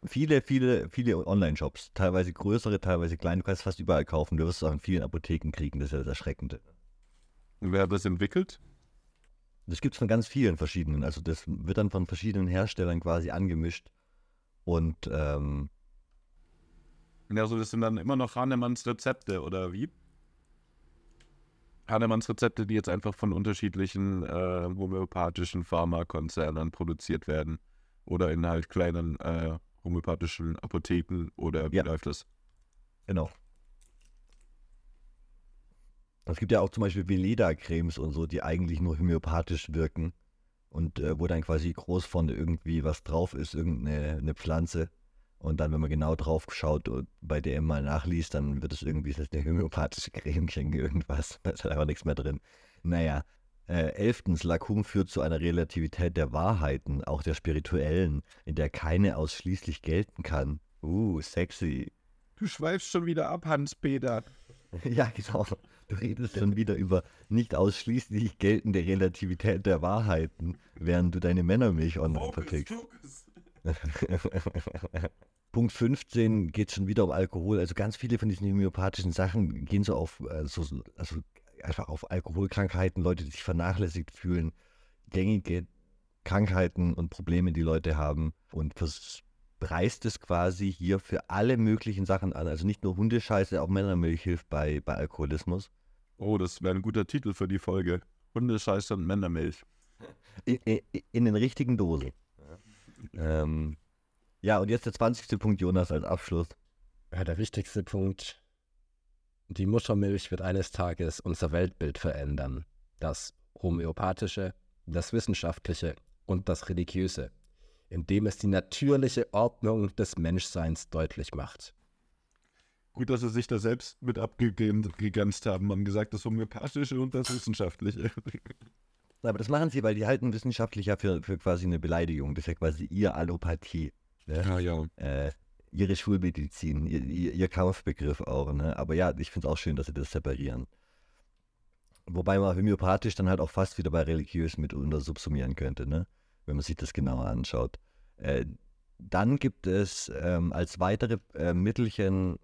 Viele, viele, viele Online-Shops, teilweise größere, teilweise kleine, du kannst fast überall kaufen. Du wirst es auch in vielen Apotheken kriegen, das ist ja das Erschreckende. Und wer hat das entwickelt? Das gibt es von ganz vielen verschiedenen. Also das wird dann von verschiedenen Herstellern quasi angemischt. Und ähm, Ja, also das sind dann immer noch Hahnemanns Rezepte, oder wie? Hahnemanns Rezepte, die jetzt einfach von unterschiedlichen äh, homöopathischen Pharmakonzernen produziert werden. Oder in halt kleinen äh, homöopathischen Apotheken oder wie Ja. läuft das? genau. Es gibt ja auch zum Beispiel Veleda-Cremes und so, die eigentlich nur homöopathisch wirken. Und äh, wo dann quasi groß vorne irgendwie was drauf ist, irgendeine eine Pflanze. Und dann, wenn man genau drauf schaut und bei DM mal nachliest, dann wird es irgendwie das eine homöopathische Creme gegen irgendwas. Da ist halt einfach nichts mehr drin. Naja. Äh, elftens, Lacum führt zu einer Relativität der Wahrheiten, auch der spirituellen, in der keine ausschließlich gelten kann. Uh, sexy. Du schweifst schon wieder ab, Hans-Peter. Ja, genau. Du redest schon wieder über nicht ausschließlich geltende Relativität der Wahrheiten, während du deine Männermilch online vertickst. Punkt 15 geht schon wieder um Alkohol. Also ganz viele von diesen homöopathischen Sachen gehen so auf, äh, so, so- also einfach auf Alkoholkrankheiten, Leute, die sich vernachlässigt fühlen, gängige Krankheiten und Probleme, die Leute haben und vers- preist es quasi hier für alle möglichen Sachen an. Also nicht nur Hundescheiße, auch Männermilch hilft bei, bei Alkoholismus. Oh, das wäre ein guter Titel für die Folge. Hundescheiße und Männermilch. In, in, in den richtigen Dosen. Ähm, ja, und jetzt der 20. Punkt, Jonas, als Abschluss. Ja, der wichtigste Punkt. Die Muttermilch wird eines Tages unser Weltbild verändern. Das homöopathische, das wissenschaftliche und das religiöse, indem es die natürliche Ordnung des Menschseins deutlich macht. Gut, dass sie sich da selbst mit abgegrenzt haben. Haben gesagt, das Homöopathische und das Wissenschaftliche. Aber das machen sie, weil die halten wissenschaftlich ja für, für quasi eine Beleidigung. Das ist ja quasi ihr Allopathie. Ne? Ja, ja. Äh, ihre Schulmedizin, ihr, ihr, ihr Kampfbegriff auch. Ne? Aber ja, ich finde es auch schön, dass sie das separieren. Wobei man homöopathisch dann halt auch fast wieder bei religiös mit unter subsumieren könnte, ne? Wenn man sich das genauer anschaut. Äh, dann gibt es ähm, als weitere äh, Mittelchen,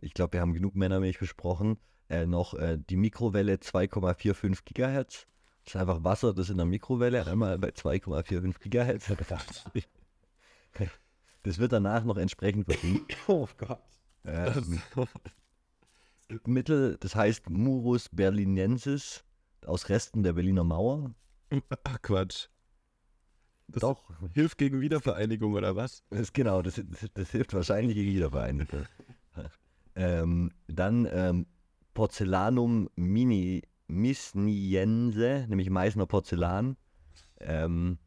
ich glaube, wir haben genug Männermilch besprochen, äh, noch äh, die Mikrowelle 2,45 Gigahertz. Das ist einfach Wasser, das in der Mikrowelle einmal bei 2,45 Gigahertz. Das wird danach noch entsprechend verdünnt. Oh Gott. Ähm, Mittel, das heißt Murus berlinensis aus Resten der Berliner Mauer. Ach, Quatsch. Das Doch, hilft gegen Wiedervereinigung oder was? das, ist genau, das, das, das hilft wahrscheinlich gegen Wiedervereinigung. ähm, dann ähm, Porzellanum mini misniense, nämlich Meißner Porzellan. Ähm,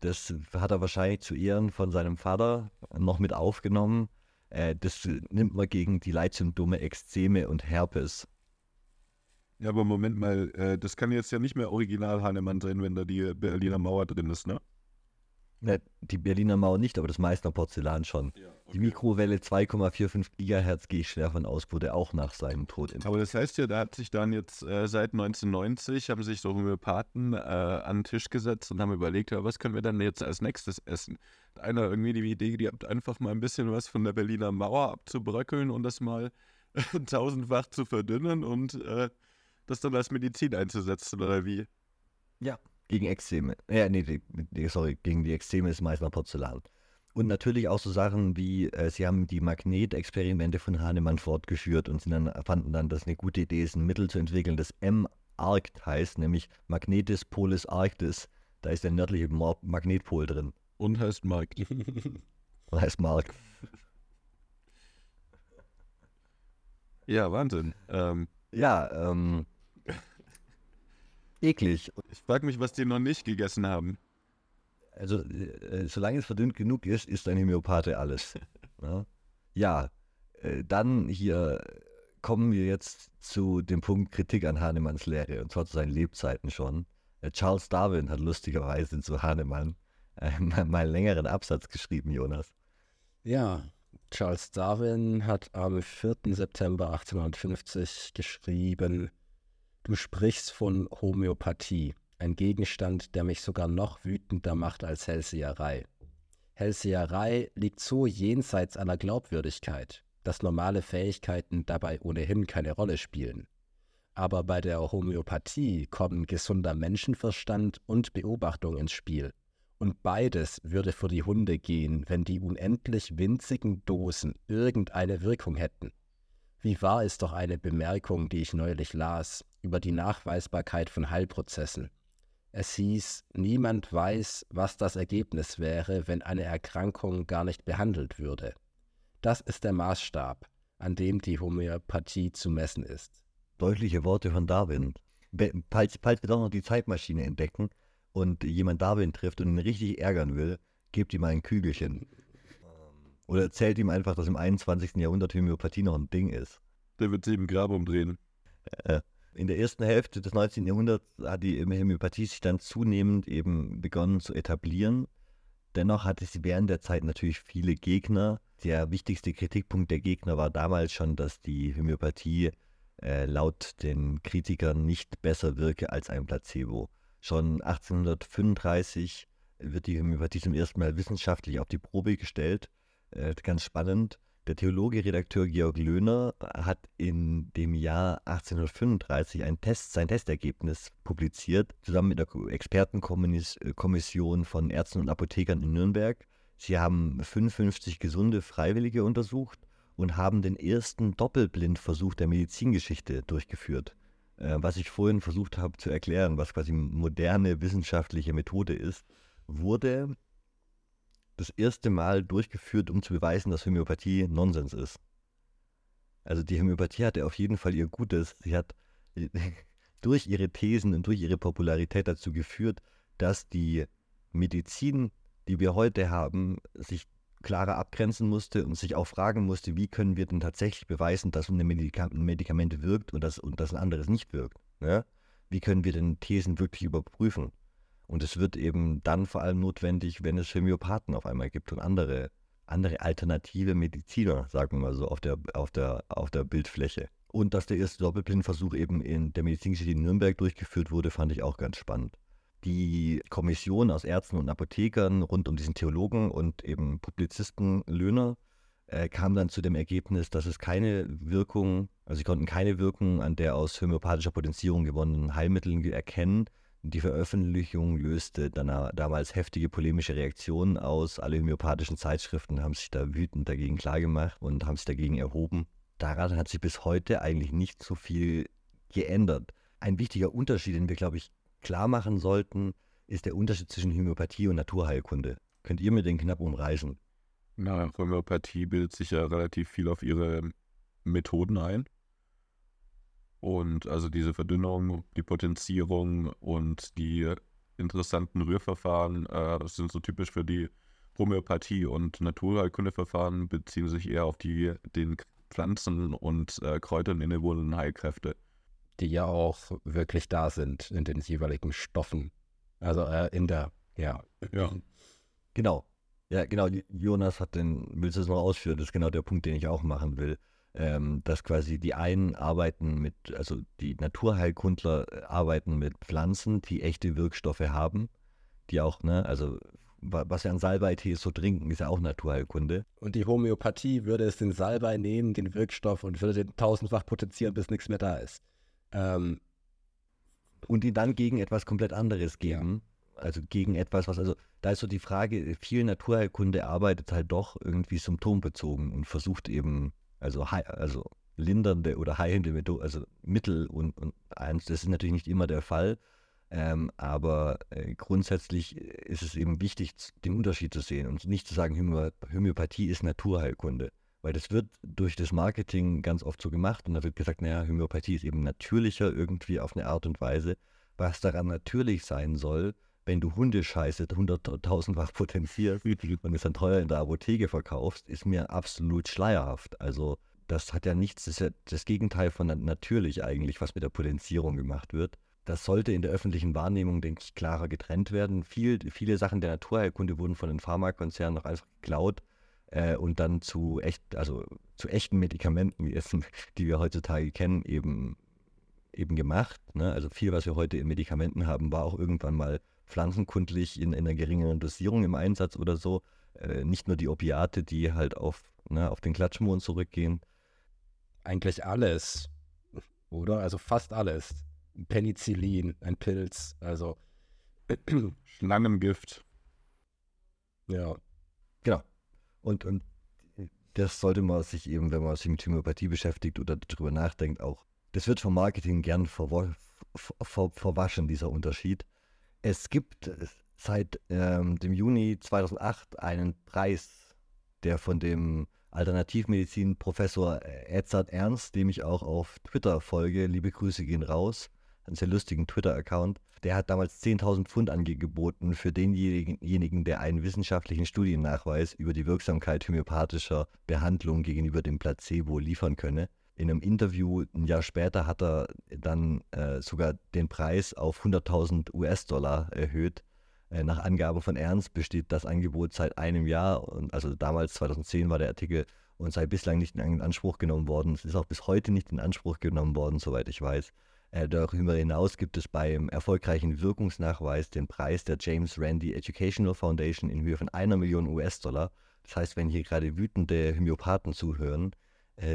das hat er wahrscheinlich zu Ehren von seinem Vater noch mit aufgenommen. Äh, das nimmt man gegen die Leitsymptome Ekzeme und Herpes. Ja, aber Moment mal, äh, das kann jetzt ja nicht mehr Original Hahnemann sein, wenn da die Berliner Mauer drin ist, ne? Ne, die Berliner Mauer nicht, aber das Meißner Porzellan schon. Die Mikrowelle 2,45 Gigahertz gehe ich schwer von aus, wurde auch nach seinem Tod im Aber das heißt ja, da hat sich dann jetzt äh, seit 1990 haben sich so Homöopathen äh, an den Tisch gesetzt und haben überlegt, ja, was können wir dann jetzt als nächstes essen? Hat Einer irgendwie die Idee gehabt, einfach mal ein bisschen was von der Berliner Mauer abzubröckeln und das mal tausendfach zu verdünnen und äh, das dann als Medizin einzusetzen oder wie? Gegen Ekzeme. Ja, nee, die, sorry, gegen die Ekzeme ist Meißner Porzellan. Und natürlich auch so Sachen wie, äh, sie haben die Magnetexperimente von Hahnemann fortgeführt und dann, fanden dann, dass eine gute Idee ist, ein Mittel zu entwickeln, das M-Arct heißt, nämlich Magnetis Polis Arctis. Da ist der nördliche Mo Magnetpol drin. Und heißt Mark. Das heißt Mark. Ja, Wahnsinn. Ähm, Ja, ähm. Eklig. ich frage mich, was die noch nicht gegessen haben. Also, äh, solange es verdünnt genug ist, ist ein Homöopathe alles. ja, ja äh, dann hier kommen wir jetzt zu dem Punkt Kritik an Hahnemanns Lehre, und zwar zu seinen Lebzeiten schon. Äh, Charles Darwin hat lustigerweise zu Hahnemann äh, mal, mal einen längeren Absatz geschrieben, Jonas. Ja, Charles Darwin hat am 4. September 1850 geschrieben, du sprichst von Homöopathie, ein Gegenstand, der mich sogar noch wütender macht als Hellseherei. Hellseherei liegt so jenseits aller Glaubwürdigkeit, dass normale Fähigkeiten dabei ohnehin keine Rolle spielen. Aber bei der Homöopathie kommen gesunder Menschenverstand und Beobachtung ins Spiel. Und beides würde für die Hunde gehen, wenn die unendlich winzigen Dosen irgendeine Wirkung hätten. Wie wahr ist doch eine Bemerkung, die ich neulich las, über die Nachweisbarkeit von Heilprozessen. Es hieß, niemand weiß, was das Ergebnis wäre, wenn eine Erkrankung gar nicht behandelt würde. Das ist der Maßstab, an dem die Homöopathie zu messen ist. Deutliche Worte von Darwin. Falls, falls wir doch noch die Zeitmaschine entdecken und jemand Darwin trifft und ihn richtig ärgern will, gebt ihm ein Kügelchen. Oder erzählt ihm einfach, dass im 21. Jahrhundert Homöopathie noch ein Ding ist. Der wird sich im Grab umdrehen. Äh, in der ersten Hälfte des 19. Jahrhunderts hat die Homöopathie sich dann zunehmend eben begonnen zu etablieren. Dennoch hatte sie während der Zeit natürlich viele Gegner. Der wichtigste Kritikpunkt der Gegner war damals schon, dass die Homöopathie äh, laut den Kritikern nicht besser wirke als ein Placebo. Schon 1835 wird die Homöopathie zum ersten Mal wissenschaftlich auf die Probe gestellt äh, ganz spannend. Der Theologie-Redakteur Georg Löhner hat in dem Jahr 1835 ein Test, sein Testergebnis publiziert, zusammen mit der Expertenkommission von Ärzten und Apothekern in Nürnberg. Sie haben 55 gesunde Freiwillige untersucht und haben den ersten Doppelblindversuch der Medizingeschichte durchgeführt. Äh, was ich vorhin versucht habe zu erklären, was quasi moderne wissenschaftliche Methode ist, wurde das erste Mal durchgeführt, um zu beweisen, dass Homöopathie Nonsens ist. Also die Homöopathie hatte auf jeden Fall ihr Gutes. Sie hat durch ihre Thesen und durch ihre Popularität dazu geführt, dass die Medizin, die wir heute haben, sich klarer abgrenzen musste und sich auch fragen musste, wie können wir denn tatsächlich beweisen, dass ein Medikament wirkt und dass, und dass ein anderes nicht wirkt. Ja? Wie können wir denn Thesen wirklich überprüfen? Und es wird eben dann vor allem notwendig, wenn es Homöopathen auf einmal gibt und andere, andere alternative Mediziner, sagen wir mal so, auf der, auf der, auf der Bildfläche. Und dass der erste Doppelblindversuch eben in der Medizingeschichte in Nürnberg durchgeführt wurde, fand ich auch ganz spannend. Die Kommission aus Ärzten und Apothekern rund um diesen Theologen und eben Publizisten Löhner äh, kam dann zu dem Ergebnis, dass es keine Wirkung, also sie konnten keine Wirkung an der aus homöopathischer Potenzierung gewonnenen Heilmitteln erkennen, die Veröffentlichung löste dann damals heftige polemische Reaktionen aus. Alle homöopathischen Zeitschriften haben sich da wütend dagegen klargemacht und haben sich dagegen erhoben. Daran hat sich bis heute eigentlich nicht so viel geändert. Ein wichtiger Unterschied, den wir, glaube ich, klar machen sollten, ist der Unterschied zwischen Homöopathie und Naturheilkunde. Könnt ihr mir den knapp umreißen? Na, Homöopathie bildet sich ja relativ viel auf ihre Methoden ein. Und also diese Verdünnung, die Potenzierung und die interessanten Rührverfahren äh, das sind so typisch für die Homöopathie und Naturheilkundeverfahren beziehen sich eher auf die den Pflanzen und äh, Kräutern innewohnenden Heilkräfte. Die ja auch wirklich da sind in den jeweiligen Stoffen. Also äh, in der, ja. Ja. Genau. Ja, genau. Jonas hat den, willst du es noch ausführen? Das ist genau der Punkt, den ich auch machen will ähm, dass quasi die einen arbeiten mit, also die Naturheilkundler äh, arbeiten mit Pflanzen, die echte Wirkstoffe haben, die auch, ne, also was wir an Salbeitee so trinken, ist ja auch Naturheilkunde. Und die Homöopathie würde es den Salbei nehmen, den Wirkstoff, und würde den tausendfach potenzieren, bis nichts mehr da ist. Ähm, und ihn dann gegen etwas komplett anderes geben. Ja. Also gegen etwas, was, also da ist so die Frage, viel Naturheilkunde arbeitet halt doch irgendwie symptombezogen und versucht eben also, also lindernde oder heilende Methode, also Mittel und, und eins, das ist natürlich nicht immer der Fall. Ähm, aber äh, grundsätzlich ist es eben wichtig, den Unterschied zu sehen und nicht zu sagen, Homö Homöopathie ist Naturheilkunde. Weil das wird durch das Marketing ganz oft so gemacht und da wird gesagt, naja, Homöopathie ist eben natürlicher irgendwie auf eine Art und Weise. Was daran natürlich sein soll, wenn du Hundescheiße hunderttausendfach potenzierst und es dann teuer in der Apotheke verkaufst, ist mir absolut schleierhaft. Also das hat ja nichts, das ist ja das Gegenteil von natürlich eigentlich, was mit der Potenzierung gemacht wird. Das sollte in der öffentlichen Wahrnehmung, denke ich, klarer getrennt werden. Viel, viele Sachen der Naturheilkunde wurden von den Pharmakonzernen noch einfach geklaut äh, und dann zu echt, also zu echten Medikamenten, die wir heutzutage kennen, eben, eben gemacht. Ne? Also viel, was wir heute in Medikamenten haben, war auch irgendwann mal pflanzenkundlich in, in einer geringeren Dosierung im Einsatz oder so. Äh, nicht nur die Opiate, die halt auf, ne, auf den Klatschmohn zurückgehen. Eigentlich alles, oder? Also fast alles. Penicillin, ein Pilz, also Schlangengift. Ja. Genau. Und, und das sollte man sich eben, wenn man sich mit Homöopathie beschäftigt oder darüber nachdenkt, auch. Das wird vom Marketing gern verwa ver verwaschen, dieser Unterschied. Es gibt seit ähm, dem Juni 2008 einen Preis, der von dem Alternativmedizin-Professor Edzard Ernst, dem ich auch auf Twitter folge, liebe Grüße gehen raus, einen sehr lustigen Twitter-Account, der hat damals 10.000 Pfund angeboten für denjenigen, der einen wissenschaftlichen Studiennachweis über die Wirksamkeit homöopathischer Behandlung gegenüber dem Placebo liefern könne. In einem Interview ein Jahr später hat er dann äh, sogar den Preis auf 100.000 US-Dollar erhöht. Äh, nach Angaben von Ernst besteht das Angebot seit einem Jahr, und also damals 2010 war der Artikel und sei bislang nicht in Anspruch genommen worden. Es ist auch bis heute nicht in Anspruch genommen worden, soweit ich weiß. Äh, darüber hinaus gibt es beim erfolgreichen Wirkungsnachweis den Preis der James Randi Educational Foundation in Höhe von einer Million US-Dollar. Das heißt, wenn hier gerade wütende Homöopathen zuhören,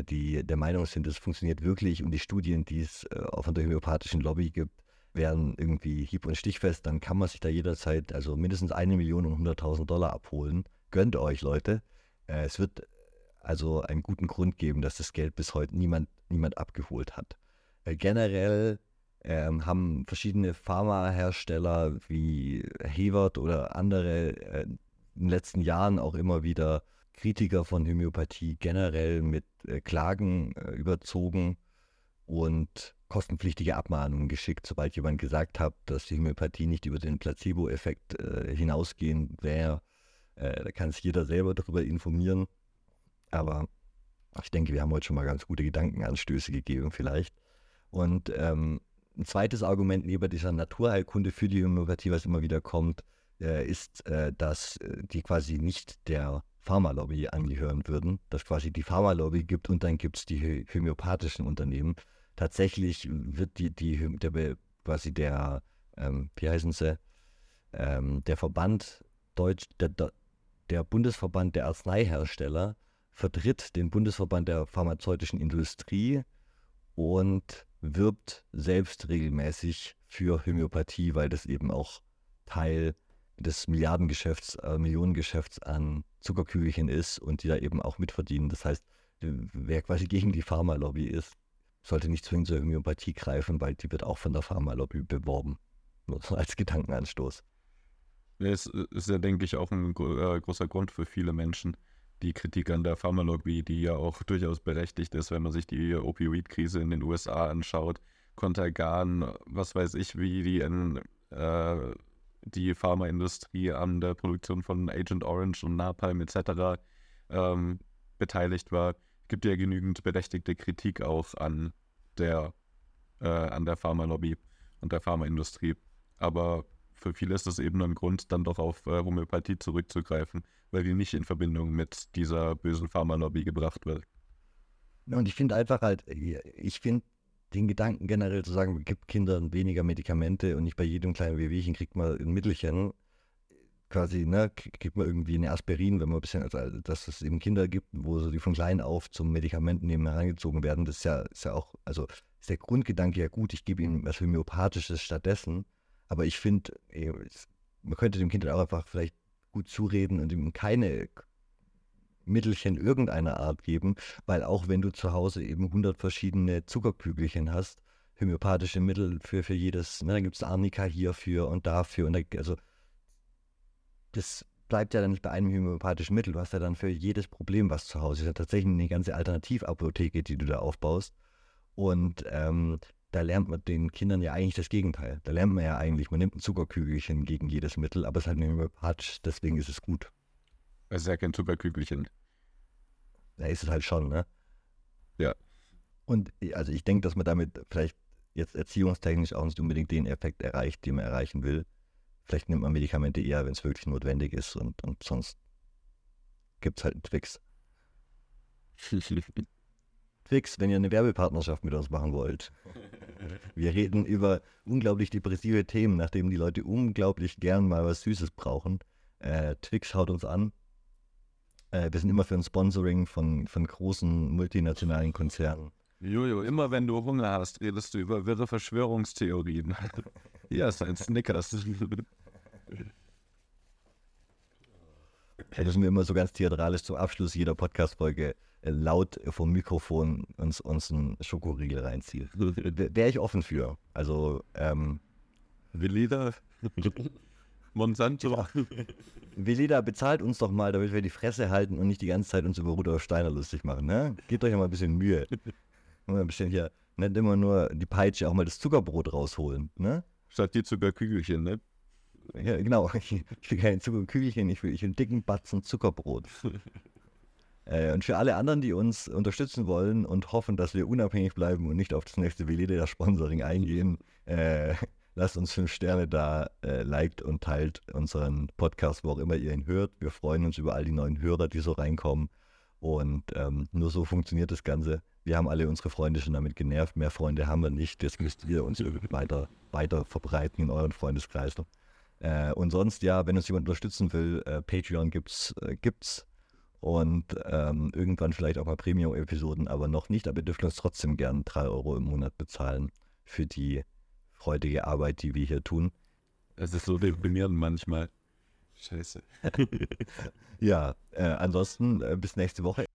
die der Meinung sind, es funktioniert wirklich und die Studien, die es äh, auch von der homöopathischen Lobby gibt, wären irgendwie hieb- und stichfest, dann kann man sich da jederzeit also mindestens eine Million und 100.000 Dollar abholen. Gönnt euch, Leute. Äh, es wird also einen guten Grund geben, dass das Geld bis heute niemand, niemand abgeholt hat. Äh, generell ähm, haben verschiedene Pharmahersteller wie Hewert oder andere äh, in den letzten Jahren auch immer wieder Kritiker von Homöopathie generell mit äh, Klagen äh, überzogen und kostenpflichtige Abmahnungen geschickt, sobald jemand gesagt hat, dass die Homöopathie nicht über den Placebo-Effekt äh, hinausgehen wäre. Da kann sich jeder selber darüber informieren. Aber ich denke, wir haben heute schon mal ganz gute Gedankenanstöße gegeben vielleicht. Und ähm, ein zweites Argument neben dieser Naturheilkunde für die Homöopathie, was immer wieder kommt, ist, dass die quasi nicht der Pharmalobby angehören würden, dass quasi die Pharmalobby gibt und dann gibt es die homöopathischen Unternehmen. Tatsächlich wird die, die der, quasi der, ähm, wie heißen sie, ähm, der Verband Deutsch, der, der Bundesverband der Arzneihersteller vertritt den Bundesverband der pharmazeutischen Industrie und wirbt selbst regelmäßig für Homöopathie, weil das eben auch Teil des Milliardengeschäfts, äh, Millionengeschäfts an Zuckerkügelchen ist und die da eben auch mitverdienen. Das heißt, wer quasi gegen die Pharmalobby ist, sollte nicht zwingend zur Homöopathie greifen, weil die wird auch von der Pharmalobby beworben. Nur als Gedankenanstoß. Es ist ja, denke ich, auch ein äh, großer Grund für viele Menschen, die Kritik an der Pharmalobby, die ja auch durchaus berechtigt ist, wenn man sich die Opioid-Krise in den USA anschaut, Contergan, was weiß ich, wie die, in, äh, die Pharmaindustrie an der Produktion von Agent Orange und Napalm etc. Ähm, beteiligt war, gibt ja genügend berechtigte Kritik auch an der, äh, an der Pharmalobby und der Pharmaindustrie. Aber für viele ist das eben ein Grund, dann doch auf äh, Homöopathie zurückzugreifen, weil die nicht in Verbindung mit dieser bösen Pharmalobby gebracht wird. Und ich finde einfach halt, ich finde den Gedanken generell zu sagen, gibt Kindern weniger Medikamente und nicht bei jedem kleinen Wehwehchen kriegt man ein Mittelchen, quasi, ne, kriegt man irgendwie eine Aspirin, wenn man ein bisschen, also, dass es eben Kinder gibt, wo so die von klein auf zum Medikament nehmen herangezogen werden, das ist ja, ist ja auch, also ist der Grundgedanke ja gut, ich gebe ihnen was Homöopathisches stattdessen, aber ich finde, man könnte dem Kind auch einfach vielleicht gut zureden und ihm keine Mittelchen irgendeiner Art geben, weil auch wenn du zu Hause eben 100 verschiedene Zuckerkügelchen hast, homöopathische Mittel für, für jedes, ne, dann gibt es Arnika hierfür und dafür und da, also das bleibt ja dann nicht bei einem homöopathischen Mittel, du hast ja dann für jedes Problem was zu Hause, das ist ja tatsächlich eine ganze Alternativapotheke, die du da aufbaust und ähm, da lernt man den Kindern ja eigentlich das Gegenteil. Da lernt man ja eigentlich, man nimmt ein Zuckerkügelchen gegen jedes Mittel, aber es ist halt homöopathisch, deswegen ist es gut. Es ist ja kein Zuckerkügelchen. Da ist es halt schon, ne? Ja. Und also ich denke, dass man damit vielleicht jetzt erziehungstechnisch auch nicht unbedingt den Effekt erreicht, den man erreichen will. Vielleicht nimmt man Medikamente eher, wenn es wirklich notwendig ist und, und sonst gibt es halt einen Twix. Twix, wenn ihr eine Werbepartnerschaft mit uns machen wollt. Wir reden über unglaublich depressive Themen, nachdem die Leute unglaublich gern mal was Süßes brauchen. Äh, Twix haut uns an. Äh, wir sind immer für ein Sponsoring von, von großen multinationalen Konzernen. Jojo, immer wenn du Hunger hast, redest du über wirre Verschwörungstheorien. Hier ist ein Snickers. Da müssen wir immer so ganz theatralisch zum Abschluss jeder Podcast-Folge äh, laut vom Mikrofon uns, uns einen Schokoriegel reinziehen. Wäre ich offen für. Also, ähm, Veleda, Monsanto. Veleda, bezahlt uns doch mal, damit wir die Fresse halten und nicht die ganze Zeit uns über Rudolf Steiner lustig machen. Ne? Gebt euch ja mal ein bisschen Mühe. Mal ein bisschen hier, nicht immer nur die Peitsche, auch mal das Zuckerbrot rausholen. Ne? Statt die Zuckerkügelchen, ne? Ja, genau. Ich, will kein Zuckerkügelchen, ich will, ich will einen dicken Batzen Zuckerbrot. äh, und für alle anderen, die uns unterstützen wollen und hoffen, dass wir unabhängig bleiben und nicht auf das nächste Veleda-Sponsoring eingehen, äh, lasst uns fünf Sterne da, äh, liked und teilt unseren Podcast, wo auch immer ihr ihn hört. Wir freuen uns über all die neuen Hörer, die so reinkommen. Und ähm, nur so funktioniert das Ganze. Wir haben alle unsere Freunde schon damit genervt. Mehr Freunde haben wir nicht. Jetzt müsst ihr uns irgendwie weiter, weiter verbreiten in euren Freundeskreis. Äh, und sonst, ja, wenn uns jemand unterstützen will, äh, Patreon gibt's, äh, gibt's. Und ähm, irgendwann vielleicht auch mal Premium-Episoden, aber noch nicht. Aber ihr dürft uns trotzdem gern 3 Euro im Monat bezahlen für die freudige Arbeit, die wir hier tun. Es ist so deprimierend manchmal. Scheiße. Ja, äh, ansonsten äh, bis nächste Woche.